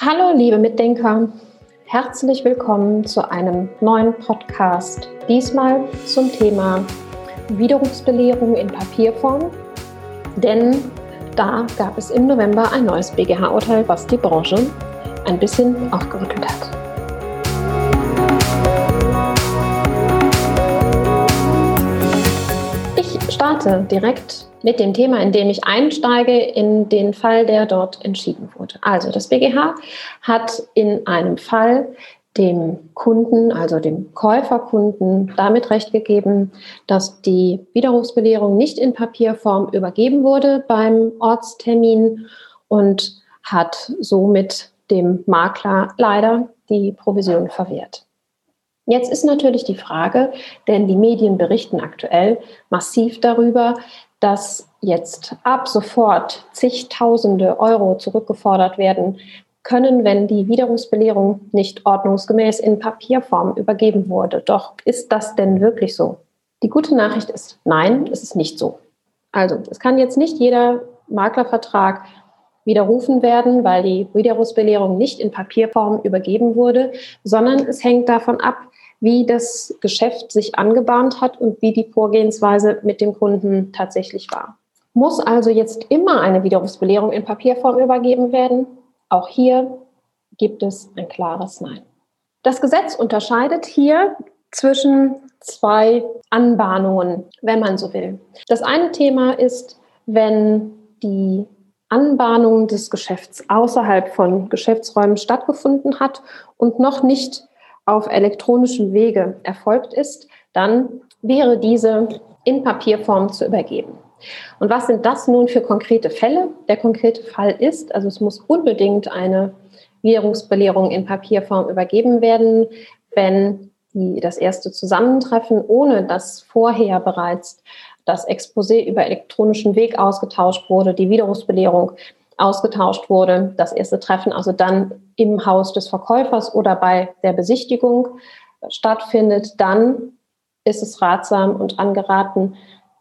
Hallo, liebe Mitdenker. Herzlich willkommen zu einem neuen Podcast. Diesmal zum Thema Widerrufsbelehrung in Papierform. Denn da gab es im November ein neues BGH-Urteil, was die Branche ein bisschen aufgerüttelt hat. Starte direkt mit dem Thema, in dem ich einsteige, in den Fall, der dort entschieden wurde. Also das BGH hat in einem Fall dem Kunden, also dem Käuferkunden, damit recht gegeben, dass die Widerrufsbelehrung nicht in Papierform übergeben wurde beim Ortstermin und hat somit dem Makler leider die Provision verwehrt. Jetzt ist natürlich die Frage, denn die Medien berichten aktuell massiv darüber, dass jetzt ab sofort zigtausende Euro zurückgefordert werden können, wenn die Widerrufsbelehrung nicht ordnungsgemäß in Papierform übergeben wurde. Doch ist das denn wirklich so? Die gute Nachricht ist, nein, es ist nicht so. Also, es kann jetzt nicht jeder Maklervertrag widerrufen werden, weil die Widerrufsbelehrung nicht in Papierform übergeben wurde, sondern es hängt davon ab, wie das Geschäft sich angebahnt hat und wie die Vorgehensweise mit dem Kunden tatsächlich war. Muss also jetzt immer eine Widerrufsbelehrung in Papierform übergeben werden? Auch hier gibt es ein klares Nein. Das Gesetz unterscheidet hier zwischen zwei Anbahnungen, wenn man so will. Das eine Thema ist, wenn die Anbahnung des Geschäfts außerhalb von Geschäftsräumen stattgefunden hat und noch nicht auf elektronischem Wege erfolgt ist, dann wäre diese in Papierform zu übergeben. Und was sind das nun für konkrete Fälle? Der konkrete Fall ist, also es muss unbedingt eine Währungsbelehrung in Papierform übergeben werden, wenn die, das erste Zusammentreffen, ohne dass vorher bereits das Exposé über elektronischen Weg ausgetauscht wurde, die Widerrufsbelehrung ausgetauscht wurde, das erste Treffen also dann im Haus des Verkäufers oder bei der Besichtigung stattfindet, dann ist es ratsam und angeraten,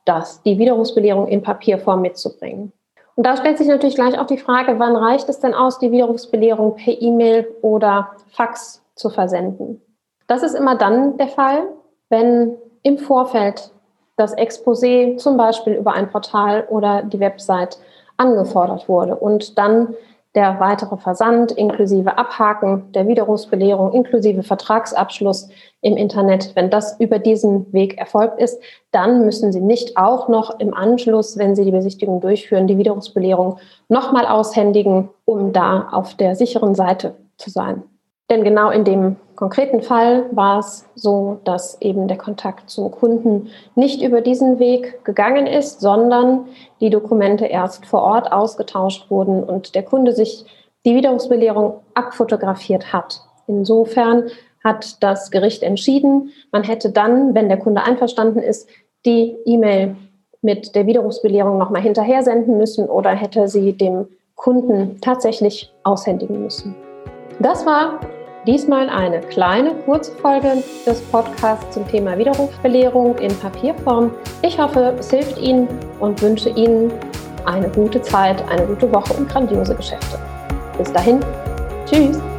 das, die Widerrufsbelehrung in Papierform mitzubringen. Und da stellt sich natürlich gleich auch die Frage, wann reicht es denn aus, die Widerrufsbelehrung per E-Mail oder Fax zu versenden? Das ist immer dann der Fall, wenn im Vorfeld das Exposé zum Beispiel über ein Portal oder die Website angefordert wurde und dann der weitere Versand inklusive Abhaken der Widerrufsbelehrung inklusive Vertragsabschluss im Internet, wenn das über diesen Weg erfolgt ist, dann müssen Sie nicht auch noch im Anschluss, wenn Sie die Besichtigung durchführen, die Widerrufsbelehrung nochmal aushändigen, um da auf der sicheren Seite zu sein. Denn genau in dem konkreten Fall war es so, dass eben der Kontakt zum Kunden nicht über diesen Weg gegangen ist, sondern die Dokumente erst vor Ort ausgetauscht wurden und der Kunde sich die Widerrufsbelehrung abfotografiert hat. Insofern hat das Gericht entschieden, man hätte dann, wenn der Kunde einverstanden ist, die E-Mail mit der Widerrufsbelehrung nochmal hinterher senden müssen oder hätte sie dem Kunden tatsächlich aushändigen müssen. Das war diesmal eine kleine, kurze Folge des Podcasts zum Thema Widerrufsbelehrung in Papierform. Ich hoffe, es hilft Ihnen und wünsche Ihnen eine gute Zeit, eine gute Woche und grandiose Geschäfte. Bis dahin, tschüss!